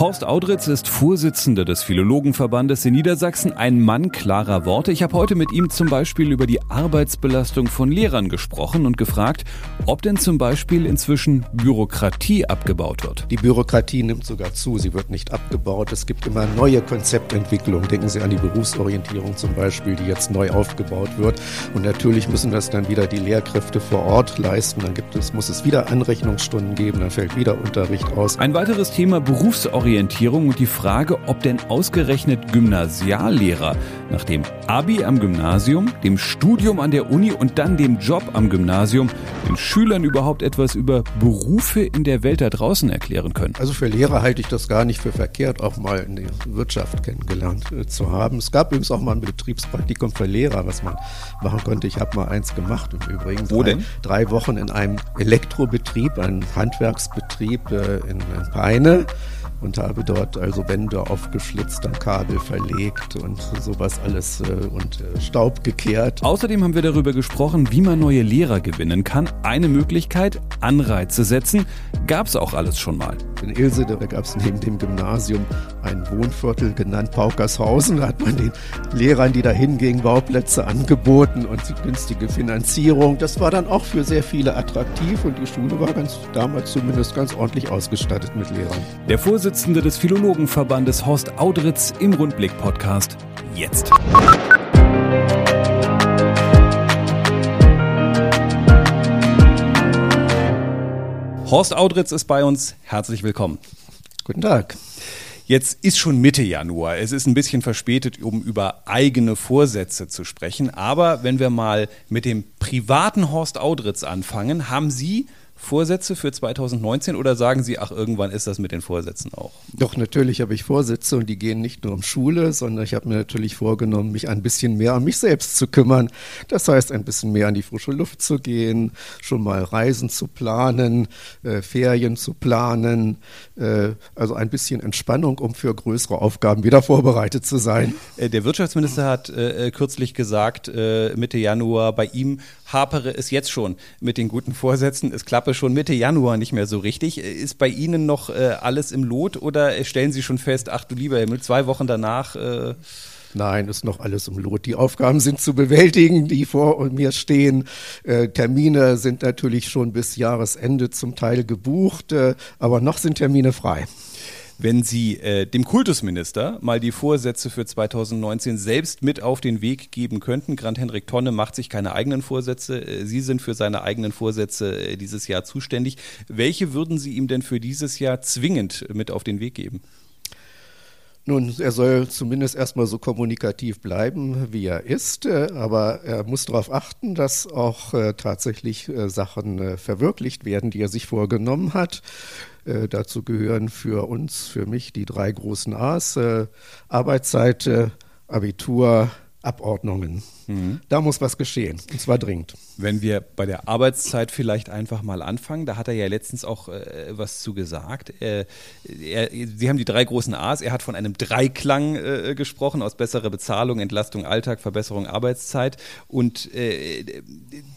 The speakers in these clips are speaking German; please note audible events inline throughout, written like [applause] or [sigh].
Horst Audritz ist Vorsitzender des Philologenverbandes in Niedersachsen, ein Mann klarer Worte. Ich habe heute mit ihm zum Beispiel über die Arbeitsbelastung von Lehrern gesprochen und gefragt, ob denn zum Beispiel inzwischen Bürokratie abgebaut wird. Die Bürokratie nimmt sogar zu, sie wird nicht abgebaut. Es gibt immer neue Konzeptentwicklungen. Denken Sie an die Berufsorientierung zum Beispiel, die jetzt neu aufgebaut wird. Und natürlich müssen das dann wieder die Lehrkräfte vor Ort leisten. Dann gibt es, muss es wieder Anrechnungsstunden geben, dann fällt wieder Unterricht aus. Ein weiteres Thema Berufsorientierung Berufsorientierung und die Frage, ob denn ausgerechnet Gymnasiallehrer nach dem Abi am Gymnasium, dem Studium an der Uni und dann dem Job am Gymnasium den Schülern überhaupt etwas über Berufe in der Welt da draußen erklären können. Also für Lehrer halte ich das gar nicht für verkehrt, auch mal in der Wirtschaft kennengelernt äh, zu haben. Es gab übrigens auch mal ein Betriebspraktikum für Lehrer, was man machen konnte. Ich habe mal eins gemacht und übrigens Wo denn? drei Wochen in einem Elektrobetrieb, einem Handwerksbetrieb äh, in Peine und habe dort also Wände aufgeschlitzt, dann Kabel verlegt und sowas alles äh, und äh, Staub gekehrt. Außerdem haben wir darüber gesprochen, wie man neue Lehrer gewinnen kann. Eine Möglichkeit, Anreize setzen, gab es auch alles schon mal. In Ilse, da gab es neben dem Gymnasium ein Wohnviertel genannt Paukershausen. Da hat man den Lehrern, die da hingingen, Bauplätze angeboten und günstige Finanzierung. Das war dann auch für sehr viele attraktiv und die Schule war ganz damals zumindest ganz ordentlich ausgestattet mit Lehrern. Der Vorsitzende des Philologenverbandes Horst Audritz im Rundblick-Podcast. Jetzt. Horst Audritz ist bei uns. Herzlich willkommen. Guten Tag. Jetzt ist schon Mitte Januar. Es ist ein bisschen verspätet, um über eigene Vorsätze zu sprechen. Aber wenn wir mal mit dem privaten Horst Audritz anfangen, haben Sie Vorsätze für 2019 oder sagen Sie, ach, irgendwann ist das mit den Vorsätzen auch? Doch, natürlich habe ich Vorsätze und die gehen nicht nur um Schule, sondern ich habe mir natürlich vorgenommen, mich ein bisschen mehr um mich selbst zu kümmern. Das heißt, ein bisschen mehr an die frische Luft zu gehen, schon mal Reisen zu planen, äh, Ferien zu planen, äh, also ein bisschen Entspannung, um für größere Aufgaben wieder vorbereitet zu sein. Äh, der Wirtschaftsminister hat äh, kürzlich gesagt, äh, Mitte Januar, bei ihm hapere es jetzt schon mit den guten Vorsätzen. Es klappe schon Mitte Januar nicht mehr so richtig. Ist bei Ihnen noch äh, alles im Lot oder stellen Sie schon fest, ach du lieber Himmel, zwei Wochen danach äh Nein, ist noch alles im Lot. Die Aufgaben sind zu bewältigen, die vor mir stehen. Äh, Termine sind natürlich schon bis Jahresende zum Teil gebucht, äh, aber noch sind Termine frei wenn Sie äh, dem Kultusminister mal die Vorsätze für 2019 selbst mit auf den Weg geben könnten. Grant Henrik Tonne macht sich keine eigenen Vorsätze. Äh, Sie sind für seine eigenen Vorsätze äh, dieses Jahr zuständig. Welche würden Sie ihm denn für dieses Jahr zwingend mit auf den Weg geben? Nun, er soll zumindest erstmal so kommunikativ bleiben, wie er ist, äh, aber er muss darauf achten, dass auch tatsächlich Sachen verwirklicht werden, die er sich vorgenommen hat. Dazu gehören für uns, für mich die drei großen A's, Arbeitszeit, Abitur, Abordnungen. Mhm. Da muss was geschehen, und zwar dringend. Wenn wir bei der Arbeitszeit vielleicht einfach mal anfangen, da hat er ja letztens auch äh, was zu gesagt. Äh, er, Sie haben die drei großen A's. Er hat von einem Dreiklang äh, gesprochen aus besserer Bezahlung, Entlastung Alltag, Verbesserung Arbeitszeit. Und äh,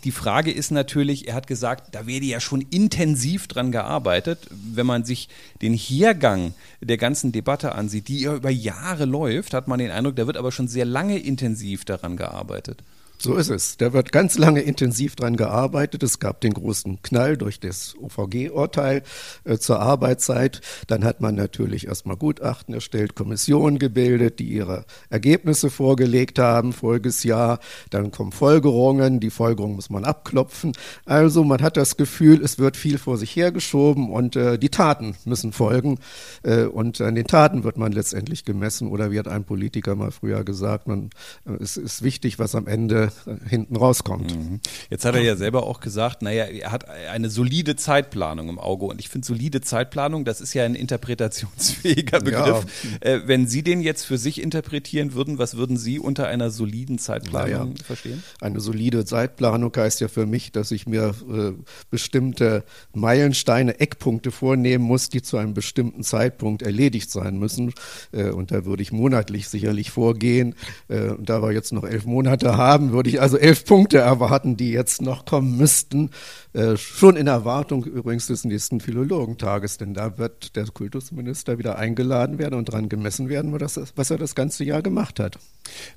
die Frage ist natürlich, er hat gesagt, da werde ja schon intensiv dran gearbeitet. Wenn man sich den Hergang der ganzen Debatte ansieht, die ja über Jahre läuft, hat man den Eindruck, da wird aber schon sehr lange intensiv daran gearbeitet gearbeitet. So ist es. Da wird ganz lange intensiv dran gearbeitet. Es gab den großen Knall durch das OVG-Urteil äh, zur Arbeitszeit. Dann hat man natürlich erstmal Gutachten erstellt, Kommissionen gebildet, die ihre Ergebnisse vorgelegt haben, voriges Jahr. Dann kommen Folgerungen. Die Folgerungen muss man abklopfen. Also man hat das Gefühl, es wird viel vor sich hergeschoben und äh, die Taten müssen folgen. Äh, und an den Taten wird man letztendlich gemessen. Oder wie hat ein Politiker mal früher gesagt, man, äh, es ist wichtig, was am Ende hinten rauskommt. Mhm. Jetzt hat er ja selber auch gesagt, naja, er hat eine solide Zeitplanung im Auge. Und ich finde, solide Zeitplanung, das ist ja ein interpretationsfähiger [laughs] Begriff. Ja. Äh, wenn Sie den jetzt für sich interpretieren würden, was würden Sie unter einer soliden Zeitplanung naja. verstehen? Eine solide Zeitplanung heißt ja für mich, dass ich mir äh, bestimmte Meilensteine, Eckpunkte vornehmen muss, die zu einem bestimmten Zeitpunkt erledigt sein müssen. Äh, und da würde ich monatlich sicherlich vorgehen. Äh, und da wir jetzt noch elf Monate haben, würde ich also elf Punkte erwarten, die jetzt noch kommen müssten. Äh, schon in Erwartung übrigens des nächsten Philologentages, denn da wird der Kultusminister wieder eingeladen werden und daran gemessen werden, was er das ganze Jahr gemacht hat.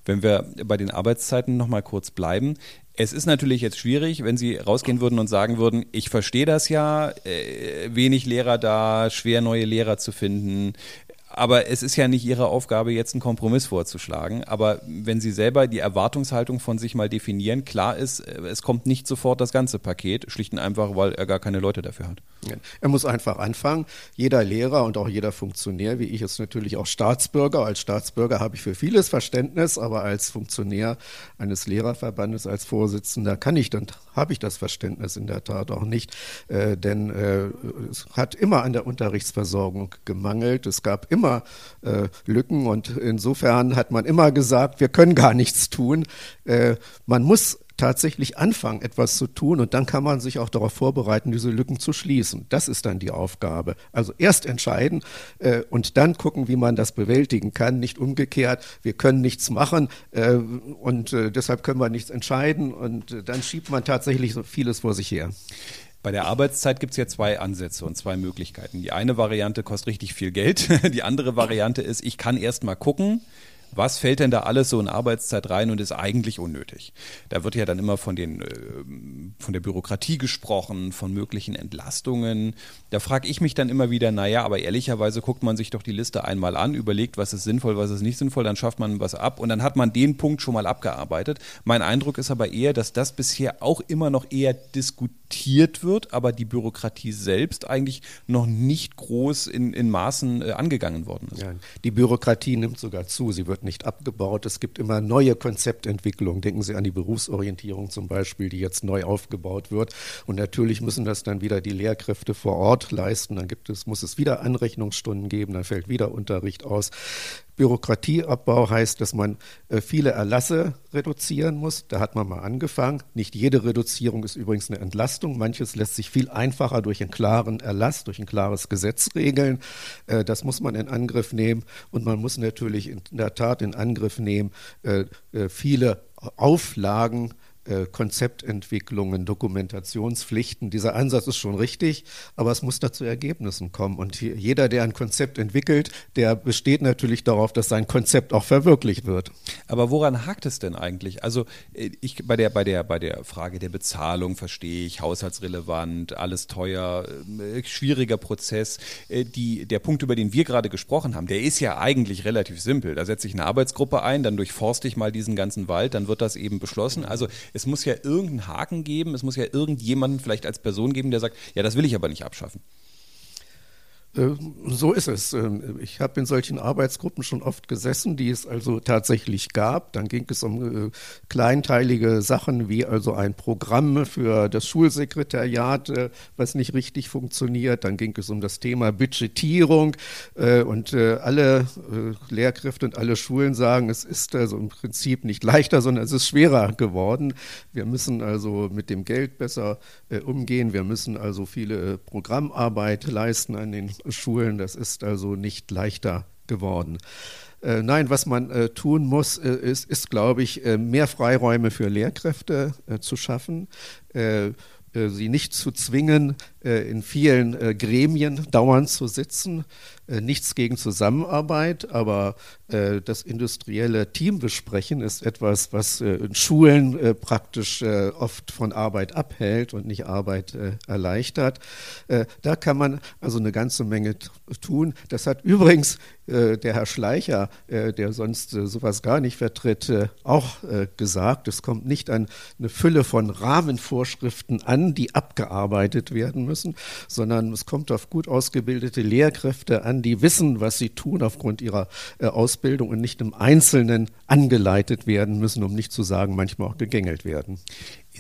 Wenn wir bei den Arbeitszeiten noch mal kurz bleiben, es ist natürlich jetzt schwierig, wenn Sie rausgehen würden und sagen würden, ich verstehe das ja, äh, wenig Lehrer da, schwer neue Lehrer zu finden, aber es ist ja nicht Ihre Aufgabe, jetzt einen Kompromiss vorzuschlagen. Aber wenn Sie selber die Erwartungshaltung von sich mal definieren, klar ist, äh, es kommt nicht sofort das ganze Paket, schlicht und einfach, weil er gar keine Leute dafür hat. Er muss einfach anfangen. Jeder Lehrer und auch jeder Funktionär, wie ich, ist natürlich auch Staatsbürger. Als Staatsbürger habe ich für vieles Verständnis, aber als Funktionär eines Lehrerverbandes, als Vorsitzender, kann ich dann, habe ich das Verständnis in der Tat auch nicht. Äh, denn äh, es hat immer an der Unterrichtsversorgung gemangelt. Es gab immer äh, Lücken und insofern hat man immer gesagt, wir können gar nichts tun. Äh, man muss tatsächlich anfangen, etwas zu tun und dann kann man sich auch darauf vorbereiten, diese Lücken zu schließen. Das ist dann die Aufgabe. Also erst entscheiden äh, und dann gucken, wie man das bewältigen kann, nicht umgekehrt. Wir können nichts machen äh, und äh, deshalb können wir nichts entscheiden und äh, dann schiebt man tatsächlich so vieles vor sich her. Bei der Arbeitszeit gibt es ja zwei Ansätze und zwei Möglichkeiten. Die eine Variante kostet richtig viel Geld. [laughs] Die andere Variante ist, ich kann erst mal gucken, was fällt denn da alles so in Arbeitszeit rein und ist eigentlich unnötig? Da wird ja dann immer von, den, äh, von der Bürokratie gesprochen, von möglichen Entlastungen. Da frage ich mich dann immer wieder, naja, aber ehrlicherweise guckt man sich doch die Liste einmal an, überlegt, was ist sinnvoll, was ist nicht sinnvoll, dann schafft man was ab und dann hat man den Punkt schon mal abgearbeitet. Mein Eindruck ist aber eher, dass das bisher auch immer noch eher diskutiert wird, aber die Bürokratie selbst eigentlich noch nicht groß in, in Maßen äh, angegangen worden ist. Ja, die Bürokratie nimmt sogar zu, sie wird wird nicht abgebaut. Es gibt immer neue Konzeptentwicklungen. Denken Sie an die Berufsorientierung zum Beispiel, die jetzt neu aufgebaut wird. Und natürlich müssen das dann wieder die Lehrkräfte vor Ort leisten. Dann gibt es, muss es wieder Anrechnungsstunden geben, dann fällt wieder Unterricht aus. Bürokratieabbau heißt, dass man äh, viele Erlasse reduzieren muss. Da hat man mal angefangen. Nicht jede Reduzierung ist übrigens eine Entlastung. Manches lässt sich viel einfacher durch einen klaren Erlass, durch ein klares Gesetz regeln. Äh, das muss man in Angriff nehmen. Und man muss natürlich in der Tat in Angriff nehmen, äh, viele Auflagen Konzeptentwicklungen, Dokumentationspflichten. Dieser Ansatz ist schon richtig, aber es muss da zu Ergebnissen kommen. Und jeder, der ein Konzept entwickelt, der besteht natürlich darauf, dass sein Konzept auch verwirklicht wird. Aber woran hakt es denn eigentlich? Also äh, ich bei der, bei der, bei der Frage der Bezahlung verstehe ich, haushaltsrelevant, alles teuer, äh, schwieriger Prozess. Die, der Punkt, über den wir gerade gesprochen haben, der ist ja eigentlich relativ simpel. Da setze ich eine Arbeitsgruppe ein, dann durchforste ich mal diesen ganzen Wald, dann wird das eben beschlossen. Also es muss ja irgendeinen Haken geben, es muss ja irgendjemanden vielleicht als Person geben, der sagt, ja, das will ich aber nicht abschaffen. Äh, so ist es. Ähm, ich habe in solchen Arbeitsgruppen schon oft gesessen, die es also tatsächlich gab. Dann ging es um äh, kleinteilige Sachen wie also ein Programm für das Schulsekretariat, äh, was nicht richtig funktioniert. Dann ging es um das Thema Budgetierung und alle Lehrkräfte und alle Schulen sagen, es ist also im Prinzip nicht leichter, sondern es ist schwerer geworden. Wir müssen also mit dem Geld besser umgehen. Wir müssen also viele Programmarbeit leisten an den Schulen. Das ist also nicht leichter geworden. Äh, nein, was man äh, tun muss, äh, ist, ist glaube ich, mehr Freiräume für Lehrkräfte zu schaffen, sie nicht zu zwingen, in vielen Gremien dauernd zu sitzen. nichts gegen Zusammenarbeit, aber das industrielle Teambesprechen ist etwas, was in Schulen praktisch oft von Arbeit abhält und nicht Arbeit erleichtert. da kann man also eine ganze Menge tun. Das hat übrigens äh, der Herr Schleicher, äh, der sonst äh, sowas gar nicht vertritt, auch gesagt. Es kommt nicht an eine Fülle von Rahmenvorschriften an, die abgearbeitet werden müssen, sondern es kommt auf gut ausgebildete Lehrkräfte an, die wissen, was sie tun aufgrund ihrer Ausbildung und nicht im Einzelnen angeleitet werden müssen, um nicht zu sagen, manchmal auch gegängelt werden.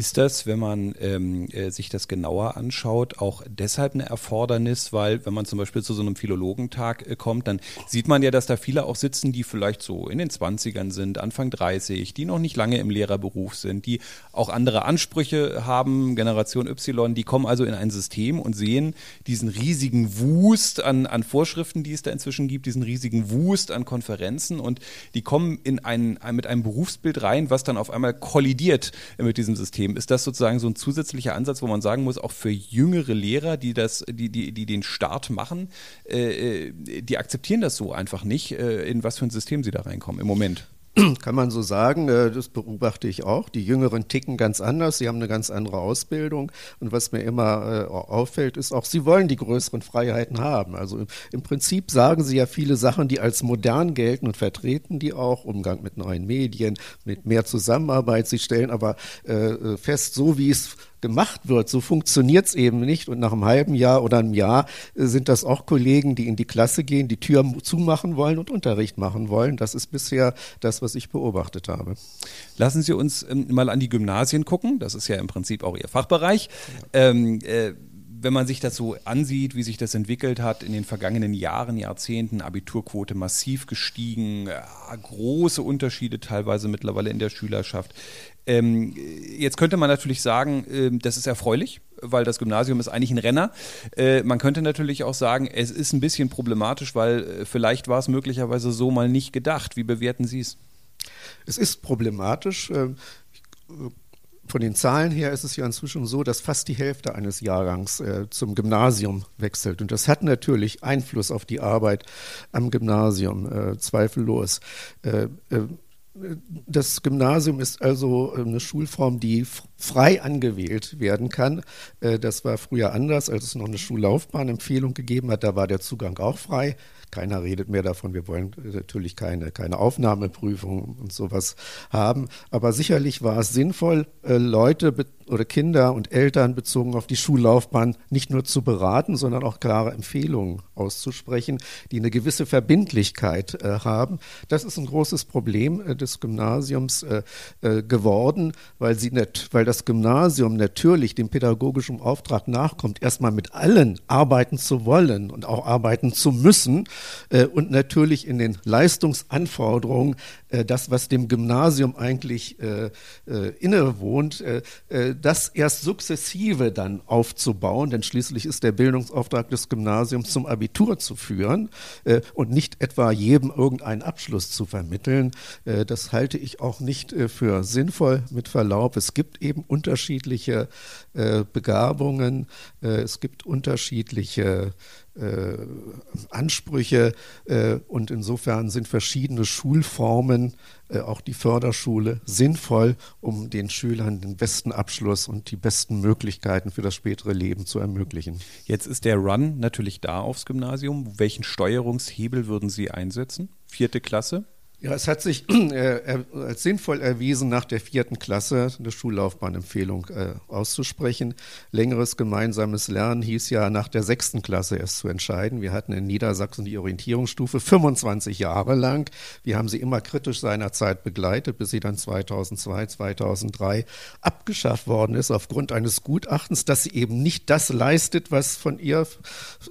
Ist das, wenn man ähm, äh, sich das genauer anschaut, auch deshalb eine Erfordernis, weil wenn man zum Beispiel zu so einem Philologentag äh, kommt, dann sieht man ja, dass da viele auch sitzen, die vielleicht so in den 20ern sind, Anfang 30, die noch nicht lange im Lehrerberuf sind, die auch andere Ansprüche haben, Generation Y, die kommen also in ein System und sehen diesen riesigen Wust an, an Vorschriften, die es da inzwischen gibt, diesen riesigen Wust an Konferenzen und die kommen in ein, mit einem Berufsbild rein, was dann auf einmal kollidiert mit diesem System. System. Ist das sozusagen so ein zusätzlicher Ansatz, wo man sagen muss, auch für jüngere Lehrer, die das, die, die, die den Start machen, äh, äh die akzeptieren das so einfach nicht, äh, in was für ein System sie da reinkommen im Moment? [clears throat] Kann man so sagen, äh, das beobachte ich auch. Die Jüngeren ticken ganz anders, sie haben eine ganz andere Ausbildung. Und was mir immer äh, auffällt, ist auch, sie wollen die größeren Freiheiten haben. Also im Prinzip sagen sie ja viele Sachen, die als modern gelten und vertreten die auch. Umgang mit neuen Medien, mit mehr Zusammenarbeit. Sie stellen aber äh, fest, so wie es gemacht wird. So funktioniert es eben nicht. Und nach einem halben Jahr oder einem Jahr äh, sind das auch Kollegen, die in die Klasse gehen, die Tür zumachen wollen und Unterricht machen wollen. Das ist bisher das, was ich beobachtet habe. Lassen Sie uns ähm, mal an die Gymnasien gucken. Das ist ja im Prinzip auch Ihr Fachbereich. Ja. Ähm, äh, wenn man sich das so ansieht, wie sich das entwickelt hat in den vergangenen Jahren, Jahrzehnten, Abiturquote massiv gestiegen, große Unterschiede teilweise mittlerweile in der Schülerschaft. Ähm, jetzt könnte man natürlich sagen, äh, das ist erfreulich, weil das Gymnasium ist eigentlich ein Renner. Äh, man könnte natürlich auch sagen, es ist ein bisschen problematisch, weil äh, vielleicht war es möglicherweise so mal nicht gedacht. Wie bewerten Sie es? Es ist problematisch. Ähm, von den Zahlen her ist es ja inzwischen so, dass fast die Hälfte eines Jahrgangs äh, zum Gymnasium wechselt. Und das hat natürlich Einfluss auf die Arbeit am Gymnasium, äh, zweifellos. Äh, äh das Gymnasium ist also eine Schulform, die frei angewählt werden kann. Äh, das war früher anders, als es noch eine Schullaufbahnempfehlung gegeben hat. Da war der Zugang auch frei. Keiner redet mehr davon. Wir wollen natürlich keine, keine Aufnahmeprüfung und sowas haben. Aber sicherlich war es sinnvoll, äh, Leute oder Kinder und Eltern bezogen auf die Schullaufbahn nicht nur zu beraten, sondern auch klare Empfehlungen auszusprechen, die eine gewisse Verbindlichkeit äh, haben. Das ist ein großes Problem äh, des Gymnasiums äh, äh geworden, weil, sie nicht, weil das Gymnasium natürlich dem pädagogischen Auftrag nachkommt, erstmal mit allen arbeiten zu wollen und auch arbeiten zu müssen äh, und natürlich in den Leistungsanforderungen äh, das, was dem Gymnasium eigentlich äh, äh, innewohnt, äh, äh, das erst sukzessive dann aufzubauen, denn schließlich ist der Bildungsauftrag des Gymnasiums zum Abitur zu führen äh, und nicht etwa jedem irgendeinen Abschluss zu vermitteln. Äh, das halte ich auch nicht für sinnvoll mit Verlaub. Es gibt eben unterschiedliche äh, Begabungen, äh, es gibt unterschiedliche äh, Ansprüche äh, und insofern sind verschiedene Schulformen, auch die Förderschule, sinnvoll, um den Schülern den besten Abschluss und die besten Möglichkeiten für das spätere Leben zu ermöglichen. Jetzt ist der Run natürlich da aufs Gymnasium. Welchen Steuerungshebel würden Sie einsetzen? Vierte Klasse? Ja, es hat sich [clears throat] äh, als sinnvoll erwiesen, nach der vierten Klasse eine Schullaufbahnempfehlung äh, auszusprechen. Längeres gemeinsames Lernen hieß ja nach der sechsten Klasse erst zu entscheiden. Wir hatten in Niedersachsen die Orientierungsstufe 25 Jahre lang. Wir haben sie immer kritisch seinerzeit begleitet, bis sie dann 2002, 2003 abgeschafft worden ist aufgrund eines Gutachtens, dass sie eben nicht das leistet, was von ihr, äh,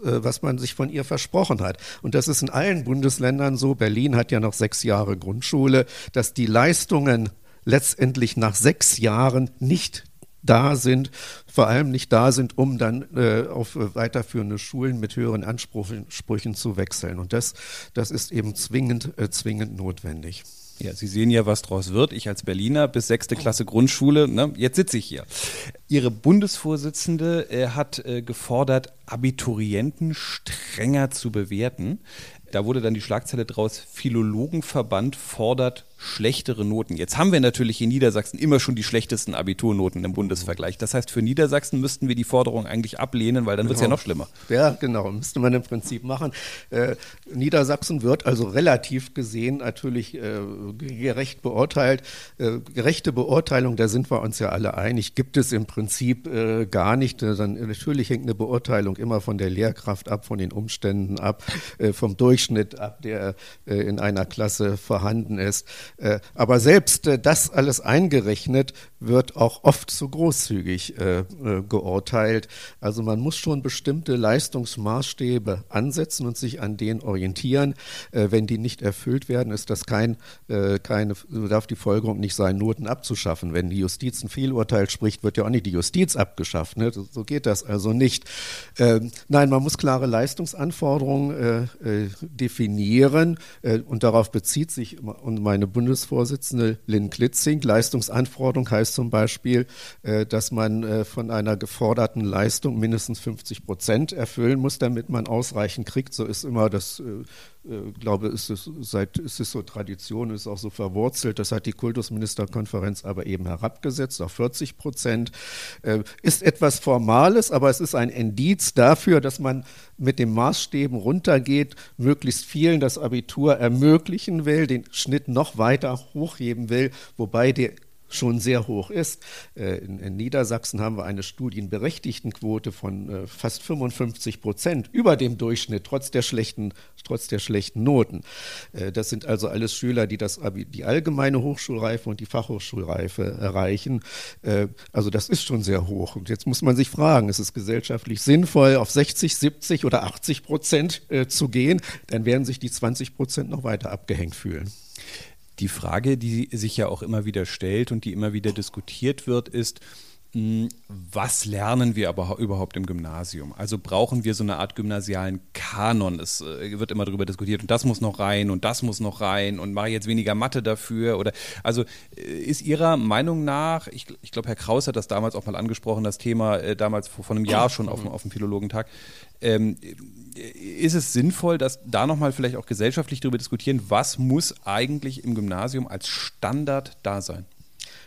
was man sich von ihr versprochen hat. Und das ist in allen Bundesländern so. Berlin hat ja noch sechs Jahre Jahre Grundschule, dass die Leistungen letztendlich nach sechs Jahren nicht da sind, vor allem nicht da sind, um dann äh, auf weiterführende Schulen mit höheren Ansprüchen zu wechseln. Und das, das ist eben zwingend, äh, zwingend notwendig. Ja, Sie sehen ja, was draus wird. Ich als Berliner bis sechste Klasse Grundschule, ne, jetzt sitze ich hier. Ihre Bundesvorsitzende äh, hat äh, gefordert, Abiturienten strenger zu bewerten. Da wurde dann die Schlagzeile draus, Philologenverband fordert schlechtere Noten. Jetzt haben wir natürlich in Niedersachsen immer schon die schlechtesten Abiturnoten im Bundesvergleich. Das heißt, für Niedersachsen müssten wir die Forderung eigentlich ablehnen, weil dann genau. wird es ja noch schlimmer. Ja, genau, müsste man im Prinzip machen. Äh, Niedersachsen wird also relativ gesehen natürlich äh, gerecht beurteilt. Äh, gerechte Beurteilung, da sind wir uns ja alle einig, gibt es im Prinzip äh, gar nicht. Äh, dann, natürlich hängt eine Beurteilung immer von der Lehrkraft ab, von den Umständen ab, äh, vom Durchschnitt ab, der in einer Klasse vorhanden ist. Äh, aber selbst äh, das alles eingerechnet wird auch oft zu großzügig äh, geurteilt. Also man muss schon bestimmte Leistungsmaßstäbe ansetzen und sich an denen orientieren. wenn die nicht erfüllt werden, ist das kein, keine, darf die Folgerung nicht sein, Noten abzuschaffen. Wenn die Justiz ein Fehlurteil spricht, wird ja auch nicht die Justiz abgeschafft. Ne? So geht das also nicht. Ähm, nein, man muss klare Leistungsanforderungen definieren und darauf bezieht sich meine Bundesvorsitzende Lynn Klitzing. Leistungsanforderung heißt zum Beispiel, äh, dass man äh, von einer geforderten Leistung mindestens 50 Prozent erfüllen muss, damit man ausreichend kriegt. So ist immer das äh, glaube, ist es, seit, ist es so Tradition, ist auch so verwurzelt. Das hat die Kultusministerkonferenz aber eben herabgesetzt auf 40 Prozent. Äh, ist etwas Formales, aber es ist ein Indiz dafür, dass man mit den Maßstäben runtergeht, möglichst vielen das Abitur ermöglichen will, den Schnitt noch weiter hochheben will, wobei der schon sehr hoch ist. Äh, in, in, Niedersachsen haben wir eine Studienberechtigtenquote von äh, fast 55 Prozent über dem Durchschnitt, trotz der schlechten, trotz der schlechten Noten. Äh, das sind also alles Schüler, die das, die allgemeine Hochschulreife und die Fachhochschulreife erreichen. Also das ist schon sehr hoch. Und jetzt muss man sich fragen, ist es gesellschaftlich sinnvoll, auf 60, 70 oder 80 Prozent zu gehen? Dann werden sich die 20 Prozent noch weiter abgehängt fühlen. Die Frage, die sich ja auch immer wieder stellt und die immer wieder diskutiert wird, ist, was lernen wir aber überhaupt im Gymnasium? Also brauchen wir so eine Art gymnasialen Kanon? Es äh, wird immer darüber diskutiert und das muss noch rein und das muss noch rein und mache ich jetzt weniger Mathe dafür oder also äh, ist Ihrer Meinung nach, ich, ich glaube Herr Kraus hat das damals auch mal angesprochen, das Thema äh, damals vor, vor, einem Jahr schon auf, auf dem Philologentag, ähm, ist es sinnvoll, dass da nochmal vielleicht auch gesellschaftlich darüber diskutieren, was muss eigentlich im Gymnasium als Standard da sein?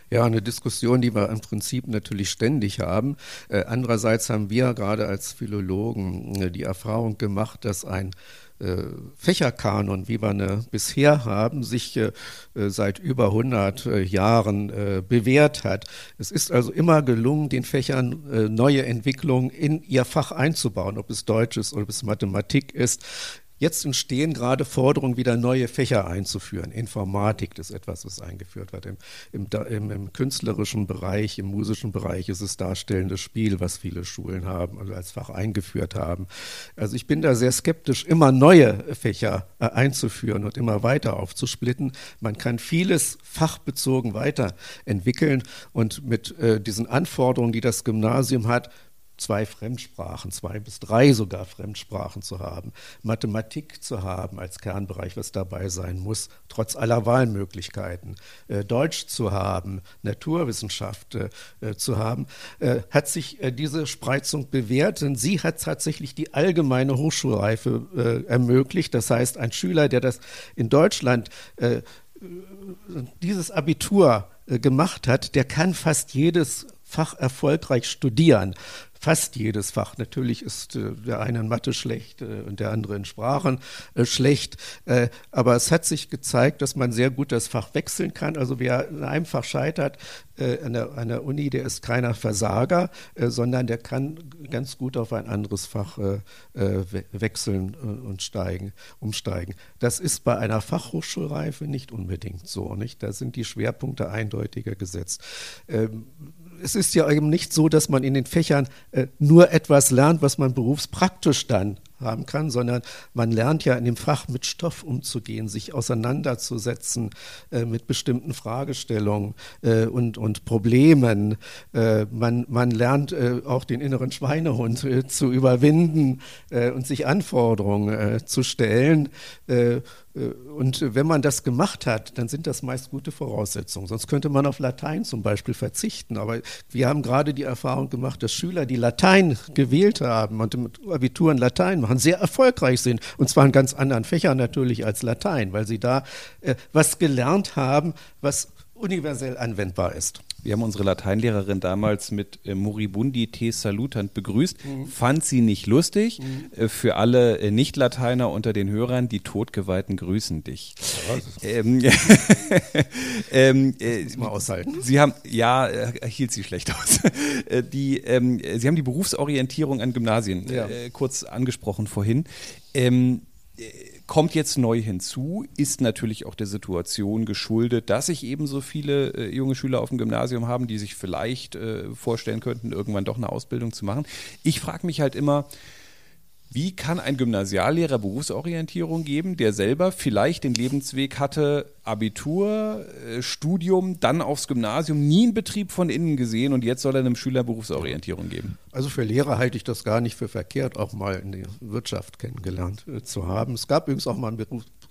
Ja, eine Diskussion, die wir im Prinzip natürlich ständig haben. Äh, andererseits haben wir gerade als Philologen äh, die Erfahrung gemacht, dass ein äh, Fächerkanon, wie wir ihn bisher haben, sich seit über 100 äh, Jahren bewährt hat. Es ist also immer gelungen, den Fächern neue Entwicklungen in ihr Fach einzubauen, ob es Deutsch ist ob es Mathematik ist. Jetzt entstehen gerade Forderungen, wieder neue Fächer einzuführen. Informatik, ist etwas, was eingeführt wird. Im, im, im, künstlerischen Bereich, im musischen Bereich ist es darstellendes Spiel, was viele Schulen haben, also als Fach eingeführt haben. Also ich bin da sehr skeptisch, immer neue Fächer äh, einzuführen und immer weiter aufzusplitten. Man kann vieles fachbezogen weiterentwickeln und mit äh, diesen Anforderungen, die das Gymnasium hat, zwei Fremdsprachen, zwei bis drei sogar Fremdsprachen zu haben, Mathematik zu haben als Kernbereich, was dabei sein muss, trotz aller Wahlmöglichkeiten, äh, Deutsch zu haben, Naturwissenschaft äh, äh zu haben, äh, hat sich äh, diese Spreizung bewährt, denn sie hat tatsächlich die allgemeine Hochschulreife äh, ermöglicht. Das heißt, ein Schüler, der das in Deutschland dieses Abitur gemacht hat, der kann fast jedes Fach erfolgreich studieren fast jedes Fach. Natürlich ist äh, der eine in Mathe schlecht äh, und der andere in Sprachen äh, schlecht. Äh, aber es hat sich gezeigt, dass man sehr gut das Fach wechseln kann. Also wer in einem Fach scheitert, äh, an der, an, der, Uni, der ist keiner Versager, äh, sondern der kann ganz gut auf ein anderes Fach wechseln und steigen, umsteigen. Das ist bei einer Fachhochschulreife nicht unbedingt so. Nicht? Da sind die Schwerpunkte eindeutiger gesetzt. Ähm, es ist ja eben nicht so, dass man in den Fächern äh, nur etwas lernt, was man berufspraktisch dann haben kann, sondern man lernt ja in dem Fach mit Stoff umzugehen, sich auseinanderzusetzen äh, mit bestimmten Fragestellungen äh, und, und Problemen. Äh, man, man lernt äh, auch den inneren Schweinehund äh, zu überwinden äh, und sich Anforderungen zu stellen. Und wenn man das gemacht hat, dann sind das meist gute Voraussetzungen. Sonst könnte man auf Latein zum Beispiel verzichten. Aber wir haben gerade die Erfahrung gemacht, dass Schüler, die Latein gewählt haben und im Abitur in Latein machen, sehr erfolgreich sind. Und zwar in ganz anderen Fächern natürlich als Latein, weil sie da äh, was gelernt haben, was universell anwendbar ist. Wir haben unsere Lateinlehrerin damals mit äh, Moribundi te salutant begrüßt. Mhm. Fand sie nicht lustig. Mhm. Äh, für alle äh, Nicht-Lateiner unter den Hörern, die Todgeweihten grüßen dich. Ähm, [laughs] ähm, äh, mal aushalten. Sie haben, ja, äh, hielt sie schlecht aus. [laughs] Äh, die, ähm, sie haben die Berufsorientierung an Gymnasien ja. kurz angesprochen vorhin. Ähm, kommt jetzt neu hinzu, ist natürlich auch der Situation geschuldet, dass sich eben so viele äh, junge Schüler auf dem Gymnasium haben, die sich vielleicht äh, vorstellen könnten, irgendwann doch eine Ausbildung zu machen. Ich frage mich halt immer, wie kann ein Gymnasiallehrer Berufsorientierung geben, der selber vielleicht den Lebensweg hatte, Abitur, äh, Studium, dann aufs Gymnasium, nie einen Betrieb von innen gesehen und jetzt soll er einem Schüler Berufsorientierung geben? Also für Lehrer halte ich das gar nicht für verkehrt, auch mal in der Wirtschaft kennengelernt äh, zu haben. Es gab übrigens auch mal ein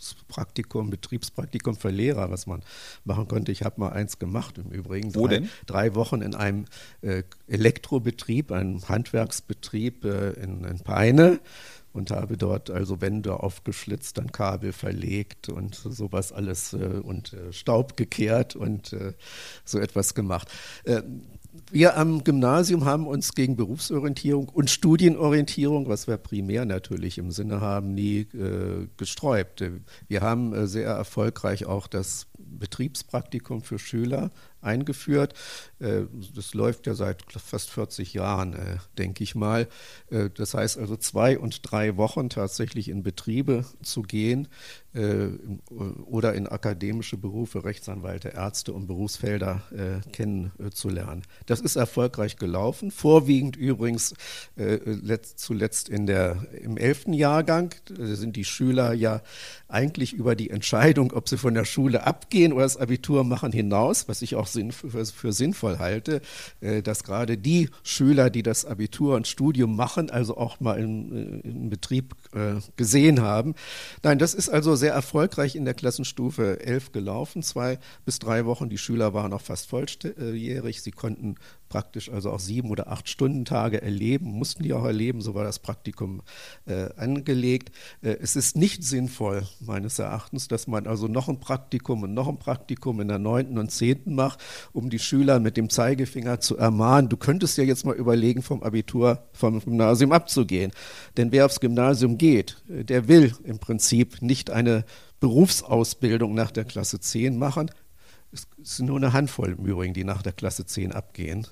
Berufspraktikum, Betriebspraktikum für Lehrer, was man machen konnte. Ich habe mal eins gemacht im Übrigen. Wo drei, denn? Drei Wochen in einem äh, Elektrobetrieb, einem Handwerksbetrieb äh, in, in Peine und habe dort also Wände aufgeschlitzt, dann Kabel verlegt und sowas alles äh, und äh, Staub gekehrt und äh, so etwas gemacht. Wir am Gymnasium haben uns gegen Berufsorientierung und Studienorientierung, was wir primär natürlich im Sinne haben, nie äh, gesträubt. Wir haben äh, sehr erfolgreich auch das Betriebspraktikum für Schüler eingeführt. Äh, das läuft ja seit fast 40 Jahren, äh, denke ich mal. Äh, das heißt also zwei und drei Wochen tatsächlich in Betriebe zu gehen oder in akademische Berufe, Rechtsanwälte, Ärzte, um Berufsfelder kennenzulernen. Das ist erfolgreich gelaufen, vorwiegend übrigens zuletzt in der, im elften Jahrgang sind die Schüler ja eigentlich über die Entscheidung, ob sie von der Schule abgehen oder das Abitur machen, hinaus, was ich auch für, für sinnvoll halte, äh, dass gerade die Schüler, die das Abitur und Studium machen, also auch mal im, äh, im Betrieb äh, gesehen haben. Nein, das ist also sehr erfolgreich in der Klassenstufe 11 gelaufen. Zwei bis drei Wochen, die Schüler waren auch fast volljährig. Sie konnten praktisch also auch sieben oder acht Stundentage erleben, mussten die auch erleben, so war das Praktikum äh, angelegt. Äh, es ist nicht sinnvoll, meines Erachtens, dass man also noch ein Praktikum und noch ein Praktikum in der neunten und zehnten macht, um die Schüler mit dem Zeigefinger zu ermahnen, du könntest ja jetzt mal überlegen, vom Abitur, vom Gymnasium abzugehen. Denn wer aufs Gymnasium geht, äh, der will im Prinzip nicht eine Berufsausbildung nach der Klasse 10 machen, es sind nur eine Handvoll im Übrigen, die nach der Klasse 10 abgehen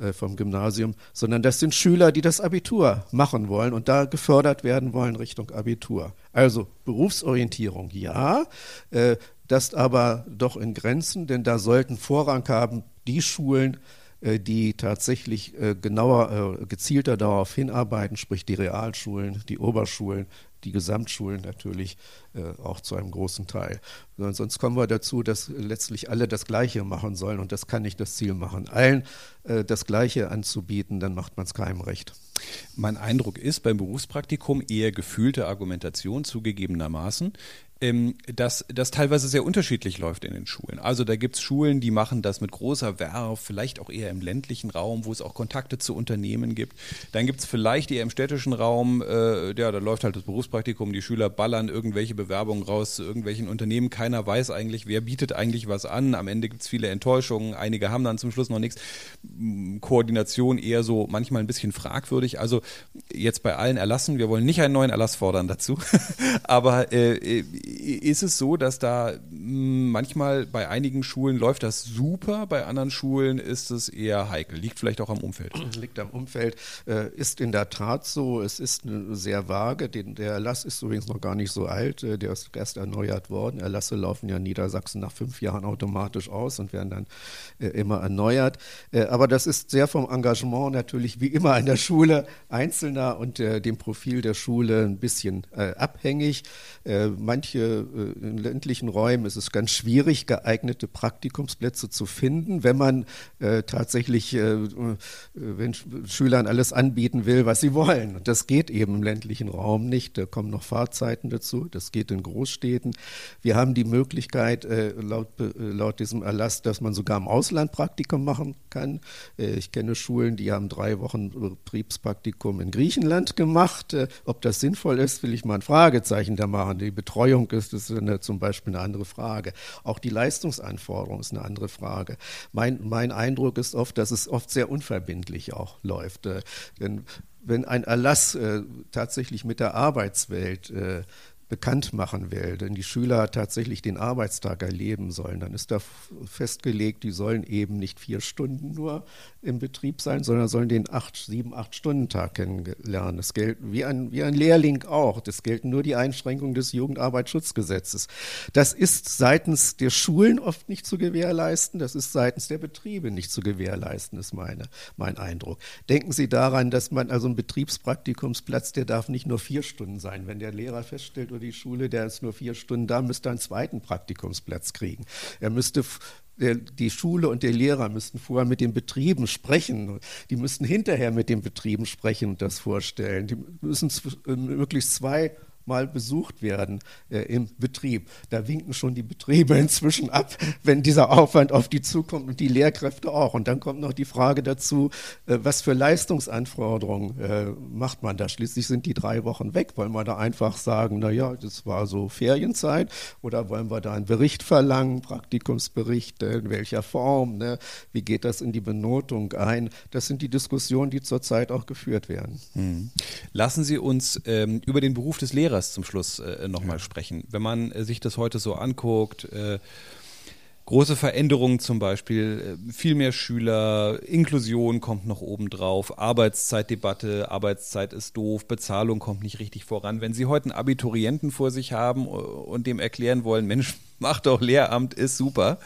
äh, vom Gymnasium, sondern das sind Schüler, die das Abitur machen wollen und da gefördert werden wollen Richtung Abitur. Also Berufsorientierung ja, äh, das aber doch in Grenzen, denn da sollten Vorrang haben die Schulen, äh, die tatsächlich äh, genauer, äh, gezielter darauf hinarbeiten, sprich die Realschulen, die Oberschulen, die Gesamtschulen natürlich äh, auch zu einem großen Teil. Sonst kommen wir dazu, dass letztlich alle das Gleiche machen sollen und das kann nicht das Ziel machen. Allen äh, das Gleiche anzubieten, dann macht man es keinem recht. Mein Eindruck ist beim Berufspraktikum eher gefühlte Argumentation zugegebenermaßen ähm, dass das teilweise sehr unterschiedlich läuft in den Schulen. Also da gibt es Schulen, die machen das mit großer Werf, vielleicht auch eher im ländlichen Raum, wo es auch Kontakte zu Unternehmen gibt. Dann gibt es vielleicht eher im städtischen Raum, äh, ja, da läuft halt das Berufspraktikum, die Schüler ballern irgendwelche Bewerbungen raus zu irgendwelchen Unternehmen. Keiner weiß eigentlich, wer bietet eigentlich was an. Am Ende gibt es viele Enttäuschungen, einige haben dann zum Schluss noch nichts. Koordination eher so manchmal ein bisschen fragwürdig. Also jetzt bei allen Erlassen, wir wollen nicht einen neuen Erlass fordern dazu, [laughs] aber äh, äh ist es so, dass da manchmal bei einigen Schulen läuft das super, bei anderen Schulen ist es eher heikel. Liegt vielleicht auch am Umfeld. [clears throat] Liegt am Umfeld. Äh, ist in der Tat so. Es ist sehr vage. der Erlass ist übrigens noch gar nicht so alt. Äh, der ist erst erneuert worden. Erlasse laufen ja in Niedersachsen nach fünf Jahren automatisch aus und werden dann äh, immer erneuert. aber das ist sehr vom Engagement natürlich wie immer an der Schule Einzelner und dem Profil der Schule ein bisschen abhängig. manche äh, in ländlichen Räumen ist es ganz schwierig, geeignete Praktikumsplätze zu finden, wenn man äh, tatsächlich äh, äh wenn Schülern alles anbieten will, was sie wollen. Und das geht eben im ländlichen Raum nicht. Da kommen noch Fahrzeiten dazu. Das geht in Großstädten. Wir haben die Möglichkeit, äh, laut, äh, laut diesem Erlass, dass man sogar im Ausland Praktikum machen kann. ich kenne Schulen, die haben drei Wochen Betriebspraktikum in Griechenland gemacht. ob das sinnvoll ist, will ich mal ein Fragezeichen da machen. Die Betreuung ist, ist eine, zum Beispiel eine andere Frage. Auch die Leistungsanforderung ist eine andere Frage. Mein, mein Eindruck ist oft, dass es oft sehr unverbindlich auch läuft. Äh, denn wenn ein Erlass äh, tatsächlich mit der Arbeitswelt äh, bekannt machen will, wenn die Schüler tatsächlich den Arbeitstag erleben sollen, dann ist da festgelegt, die sollen eben nicht vier Stunden nur im Betrieb sein, sondern sollen den acht, sieben, acht Stunden Tag kennenlernen. Das gilt wie ein, wie ein Lehrling auch. Das gelten nur die Einschränkungen des Jugendarbeitsschutzgesetzes. Das ist seitens der Schulen oft nicht zu gewährleisten. Das ist seitens der Betriebe nicht zu gewährleisten, ist meine, mein Eindruck. Denken Sie daran, dass man also einen Betriebspraktikumsplatz, der darf nicht nur vier Stunden sein. Wenn der Lehrer feststellt, die Schule, der ist nur vier Stunden da, müsste einen zweiten Praktikumsplatz kriegen. Er müsste die Schule und der Lehrer müssten vorher mit den Betrieben sprechen. Die müssten hinterher mit den Betrieben sprechen und das vorstellen. Die müssen möglichst zwei mal besucht werden äh, im Betrieb. Da winken schon die Betriebe [laughs] inzwischen ab, wenn dieser Aufwand auf die zukommt und die Lehrkräfte auch. Und dann kommt noch die Frage dazu, äh, was für Leistungsanforderungen äh, macht man da? Schließlich sind die drei Wochen weg. Wollen wir da einfach sagen, na ja, das war so Ferienzeit oder wollen wir da einen Bericht verlangen, Praktikumsbericht, äh, in welcher Form, ne? wie geht das in die Benotung ein? Das sind die Diskussionen, die zurzeit auch geführt werden. Hm. Lassen Sie uns ähm, über den Beruf des Lehrers Lehrers zum Schluss äh, nochmal ja. sprechen. Wenn man äh, sich das heute so anguckt, äh, große Veränderungen zum Beispiel, äh, viel mehr Schüler, Inklusion kommt noch obendrauf, Arbeitszeitdebatte, Arbeitszeit ist doof, Bezahlung kommt nicht richtig voran. Wenn Sie heute einen Abiturienten vor sich haben äh, und dem erklären wollen, Mensch, [laughs] mach doch Lehramt, ist super.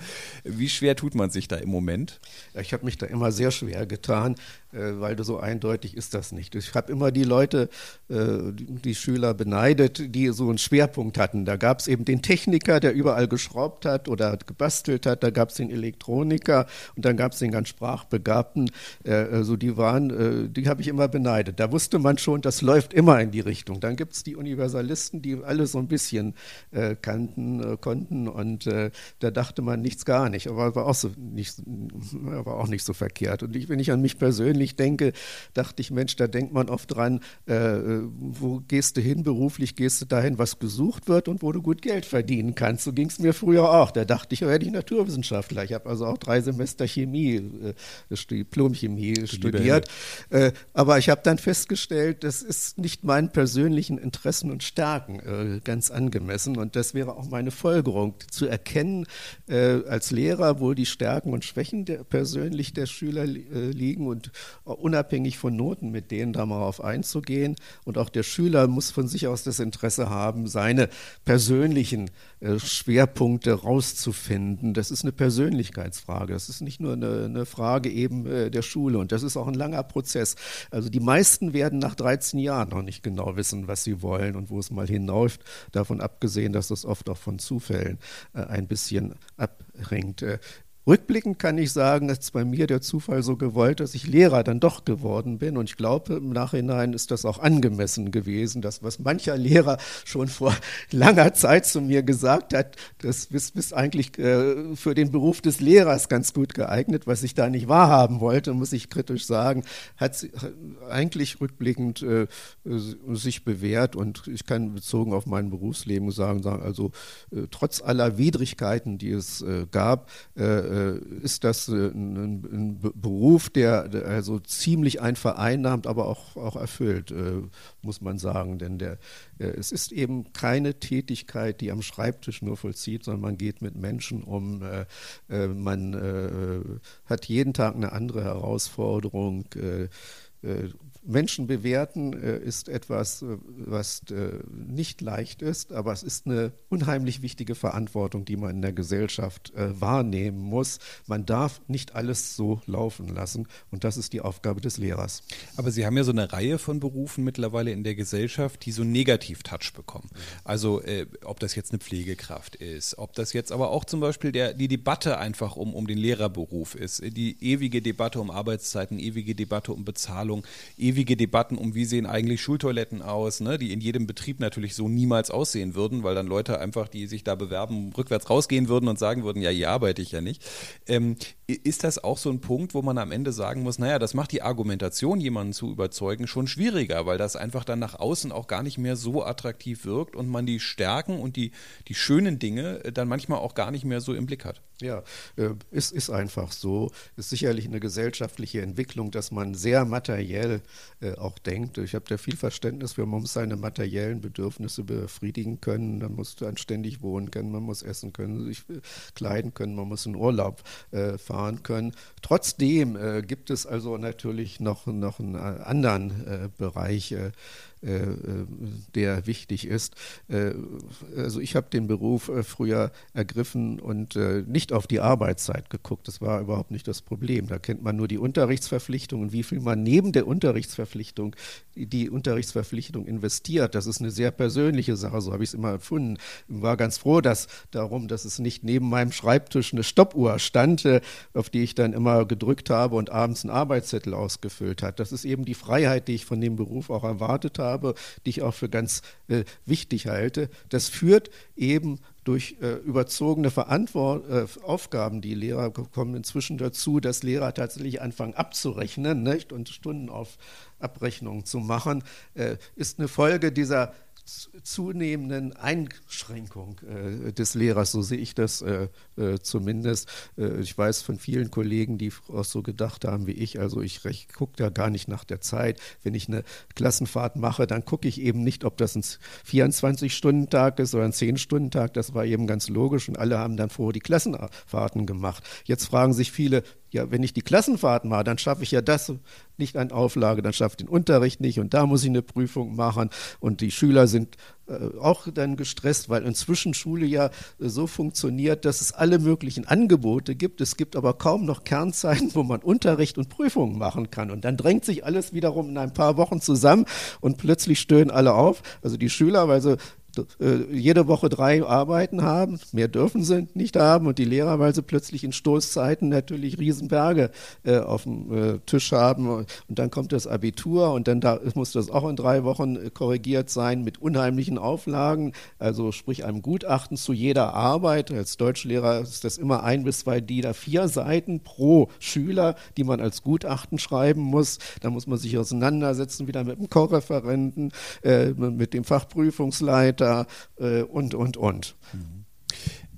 Wie schwer tut man sich da im Moment? Ich habe mich da immer sehr schwer getan, äh, weil so eindeutig ist das nicht. Ich habe immer die Leute, äh, die Schüler beneidet, die so einen Schwerpunkt hatten. Da gab es eben den Techniker, der überall geschraubt hat oder gebastelt hat. Da gab es den Elektroniker und dann gab es den ganz Sprachbegabten. Also die waren, die habe ich immer beneidet. Da wusste man schon, das läuft immer in die Richtung. Dann gibt es die Universalisten, die alle so ein bisschen kannten, konnten und da dachte man nichts gar nicht. Aber war auch so nicht, war auch nicht so verkehrt. Und ich, wenn ich an mich persönlich ich denke, dachte ich, Mensch, da denkt man oft dran, äh, wo gehst du hin beruflich, gehst du dahin, was gesucht wird und wo du gut Geld verdienen kannst. So ging es mir früher auch. Da dachte ich, werde ich Naturwissenschaftler. Ich habe also auch drei Semester Chemie, äh, Diplomchemie studiert. Äh, aber ich habe dann festgestellt, das ist nicht meinen persönlichen Interessen und Stärken äh, ganz angemessen. Und das wäre auch meine Folgerung, zu erkennen äh, als Lehrer, wo die Stärken und Schwächen der, persönlich der Schüler äh, liegen und unabhängig von Noten mit denen da mal auf einzugehen. Und auch der Schüler muss von sich aus das Interesse haben, seine persönlichen äh, Schwerpunkte rauszufinden. Das ist eine Persönlichkeitsfrage. Das ist nicht nur eine, eine Frage eben äh, der Schule. Und das ist auch ein langer Prozess. Also die meisten werden nach 13 Jahren noch nicht genau wissen, was sie wollen und wo es mal hinausläuft. Davon abgesehen, dass das oft auch von Zufällen äh, ein bisschen abhängt. Rückblickend kann ich sagen, dass bei mir der Zufall so gewollt, dass ich Lehrer dann doch geworden bin. Und ich glaube, im Nachhinein ist das auch angemessen gewesen. Das, was mancher Lehrer schon vor [laughs] langer Zeit zu mir gesagt hat, das bist eigentlich äh, für den Beruf des Lehrers ganz gut geeignet. Was ich da nicht wahrhaben wollte, muss ich kritisch sagen, hat eigentlich rückblickend äh, sich bewährt. Und ich kann bezogen auf mein Berufsleben sagen, also äh, trotz aller Widrigkeiten, die es äh, gab, äh, äh, ist das äh, ein, ein, Beruf, der also ziemlich ein vereinnahmt, aber auch, auch erfüllt, äh, muss man sagen. Denn der, es ist eben keine Tätigkeit, die am Schreibtisch nur vollzieht, sondern man geht mit Menschen um. man hat jeden Tag eine andere Herausforderung. Menschen bewerten äh, ist etwas, äh, was äh, nicht leicht ist, aber es ist eine unheimlich wichtige Verantwortung, die man in der Gesellschaft wahrnehmen muss. Man darf nicht alles so laufen lassen und das ist die Aufgabe des Lehrers. Aber Sie haben ja so eine Reihe von Berufen mittlerweile in der Gesellschaft, die so einen Negativ-Touch bekommen. Also äh, ob das jetzt eine Pflegekraft ist, ob das jetzt aber auch zum Beispiel der, die Debatte einfach um, um den Lehrerberuf ist, die ewige Debatte um Arbeitszeiten, ewige Debatte um Bezahlung, ewige ewige Debatten um, wie sehen eigentlich Schultoiletten aus, ne, die in jedem Betrieb natürlich so niemals aussehen würden, weil dann Leute einfach, die sich da bewerben, rückwärts rausgehen würden und sagen würden, ja, hier arbeite ich ja nicht. Ähm, ist das auch so ein Punkt, wo man am Ende sagen muss, naja, das macht die Argumentation, jemanden zu überzeugen, schon schwieriger, weil das einfach dann nach außen auch gar nicht mehr so attraktiv wirkt und man die Stärken und die, die schönen Dinge dann manchmal auch gar nicht mehr so im Blick hat? Ja, äh, es ist einfach so. Es ist sicherlich eine gesellschaftliche Entwicklung, dass man sehr materiell äh, auch denkt. Ich habe da viel Verständnis für, man muss seine materiellen Bedürfnisse befriedigen können, man muss anständig wohnen können, man muss essen können, sich äh, kleiden können, man muss in Urlaub fahren können. Trotzdem gibt es also natürlich noch, noch einen anderen Bereich der wichtig ist. Also ich habe den Beruf früher ergriffen und nicht auf die Arbeitszeit geguckt. Das war überhaupt nicht das Problem. Da kennt man nur die Unterrichtsverpflichtung und wie viel man neben der Unterrichtsverpflichtung die Unterrichtsverpflichtung investiert. Das ist eine sehr persönliche Sache, so habe ich es immer empfunden. Ich war ganz froh, dass darum, dass es nicht neben meinem Schreibtisch eine Stoppuhr stand, auf die ich dann immer gedrückt habe und abends einen Arbeitszettel ausgefüllt hat. Das ist eben die Freiheit, die ich von dem Beruf auch erwartet habe habe, die ich auch für ganz äh, wichtig halte. Das führt eben durch äh, überzogene Verantwort äh, Aufgaben, die Lehrer kommen inzwischen dazu, dass Lehrer tatsächlich anfangen abzurechnen nicht? und Stunden auf Abrechnung zu machen, äh, ist eine Folge dieser zunehmenden Einschränkung äh, des Lehrers, so sehe ich das äh, äh, zumindest. Äh, ich weiß von vielen Kollegen, die auch so gedacht haben wie ich, also ich gucke da gar nicht nach der Zeit. Wenn ich eine Klassenfahrt mache, dann gucke ich eben nicht, ob das ein 24-Stunden-Tag ist oder ein 10-Stunden-Tag, das war eben ganz logisch und alle haben dann vorher die Klassenfahrten gemacht. Jetzt fragen sich viele, ja, wenn ich die Klassenfahrten mache, dann schaffe ich ja das nicht an Auflage, dann schaffe ich den Unterricht nicht und da muss ich eine Prüfung machen und die Schüler sind äh, auch dann gestresst, weil inzwischen Schule ja äh, so funktioniert, dass es alle möglichen Angebote gibt. Es gibt aber kaum noch Kernzeiten, wo man Unterricht und Prüfungen machen kann. Und dann drängt sich alles wiederum in ein paar Wochen zusammen und plötzlich stöhnen alle auf. Also die Schüler, weil sie jede Woche drei Arbeiten haben, mehr dürfen sie nicht haben und die Lehrer, weil sie plötzlich in Stoßzeiten natürlich Riesenberge äh, auf dem äh, Tisch haben und dann kommt das Abitur und dann da, muss das auch in drei Wochen äh, korrigiert sein mit unheimlichen Auflagen, also sprich einem Gutachten zu jeder Arbeit. Als Deutschlehrer ist das immer ein bis zwei DIN vier Seiten pro Schüler, die man als Gutachten schreiben muss. Da muss man sich auseinandersetzen wieder mit dem Korreferenten, äh, mit dem Fachprüfungsleiter Twitter äh, und, und, und.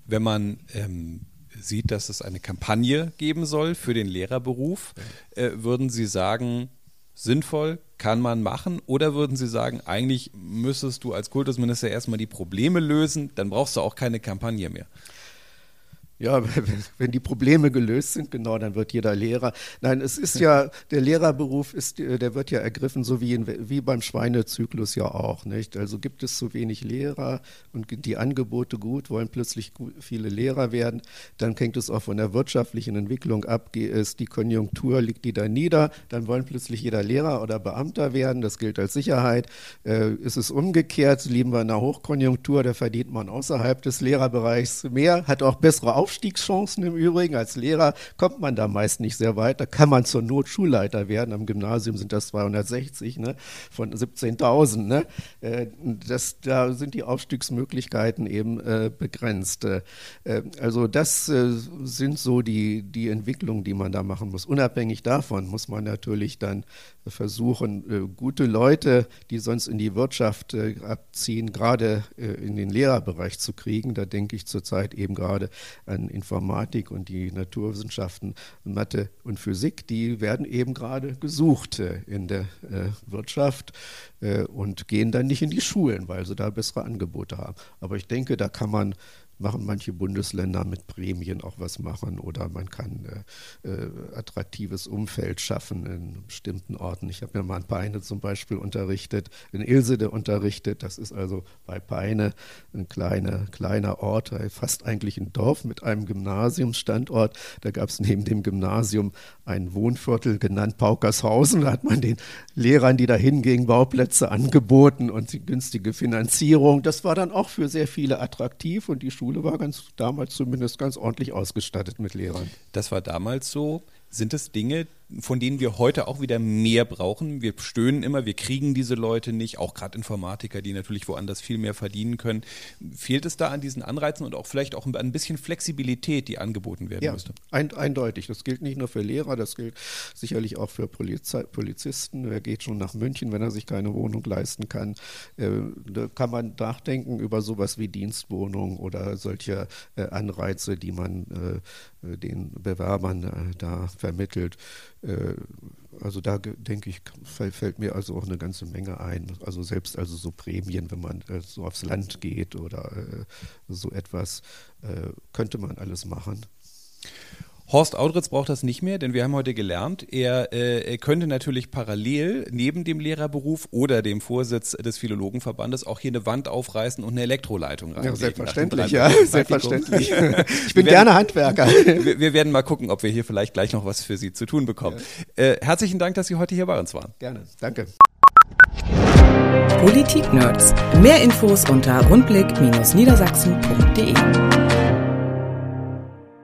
Wenn man ähm, sieht, dass es eine Kampagne geben soll für den Lehrerberuf, äh, würden Sie sagen, sinnvoll, kann man machen? Oder würden Sie sagen, eigentlich müsstest du als Kultusminister erstmal die Probleme lösen, dann brauchst du auch keine Kampagne mehr? Ja, [laughs] wenn die Probleme gelöst sind, genau, dann wird jeder Lehrer. Nein, es ist ja, der Lehrerberuf ist, der wird ja ergriffen, so wie, in, wie beim Schweinezyklus ja auch, nicht? Also gibt es zu wenig Lehrer und die Angebote gut, wollen plötzlich viele Lehrer werden, dann hängt es auch von der wirtschaftlichen Entwicklung ab, ist die Konjunktur, liegt die da nieder, dann wollen plötzlich jeder Lehrer oder Beamter werden, das gilt als Sicherheit. Äh, ist es umgekehrt, leben wir in einer Hochkonjunktur, da verdient man außerhalb des Lehrerbereichs mehr, hat auch bessere Aufstiegschancen im Übrigen. Als Lehrer kommt man da meist nicht sehr weit. Da kann man zur Not Schulleiter werden. Am Gymnasium sind das 260 ne, von 17.000. Ne. Äh, das, da sind die Aufstiegsmöglichkeiten eben äh, begrenzt. Äh, also das äh, sind so die, die Entwicklungen, die man da machen muss. Unabhängig davon muss man natürlich dann versuchen, äh, gute Leute, die sonst in die Wirtschaft äh, abziehen, gerade in den Lehrerbereich zu kriegen. Da denke ich zurzeit eben gerade an Informatik und die Naturwissenschaften, Mathe und Physik, die werden eben gerade gesucht äh, in der äh, Wirtschaft äh, und gehen dann nicht in die Schulen, weil sie da bessere Angebote haben. Aber ich denke, da kann man machen manche Bundesländer mit Prämien auch was machen oder man kann äh, äh, attraktives Umfeld schaffen in bestimmten Orten. Ich habe mir mal in Peine zum Beispiel unterrichtet, in Ilsede unterrichtet. Das ist also bei Peine ein kleiner, kleiner Ort, fast eigentlich ein Dorf mit einem Gymnasiumsstandort. Da gab es neben dem Gymnasium ein Wohnviertel genannt Paukershausen. Da hat man den Lehrern, die da hingingen, Bauplätze angeboten und die günstige Finanzierung. Das war dann auch für sehr viele attraktiv und die Schule war ganz damals zumindest ganz ordentlich ausgestattet mit Lehrern. Das war damals so. Sind es Dinge, von denen wir heute auch wieder mehr brauchen? Wir stöhnen immer, wir kriegen diese Leute nicht, auch gerade Informatiker, die natürlich woanders viel mehr verdienen können. Fehlt es da an diesen Anreizen und auch vielleicht auch ein bisschen Flexibilität, die angeboten werden ja, müsste? Ein, eindeutig. Das gilt nicht nur für Lehrer, das gilt sicherlich auch für Polizei, Polizisten. Wer geht schon nach München, wenn er sich keine Wohnung leisten kann? Äh, da kann man nachdenken über sowas wie Dienstwohnung oder solche äh, Anreize, die man äh, den Bewerbern äh, da vermittelt. Äh, also da denke ich, fällt mir also auch eine ganze Menge ein. Also selbst also so Prämien, wenn man äh, so aufs Land geht oder so etwas, könnte man alles machen. Horst Audritz braucht das nicht mehr, denn wir haben heute gelernt, er, äh, er könnte natürlich parallel neben dem Lehrerberuf oder dem Vorsitz des Philologenverbandes auch hier eine Wand aufreißen und eine Elektroleitung reinlegen. Ja, selbstverständlich, ja, selbstverständlich. Ich bin werden, gerne Handwerker. [laughs] Wir, wir, werden mal gucken, ob wir hier vielleicht gleich noch was für Sie zu tun bekommen. Ja. Äh, herzlichen Dank, dass Sie heute hier bei uns waren. Gerne, danke. Politik Nerds. Mehr Infos unter rundblick-niedersachsen.de.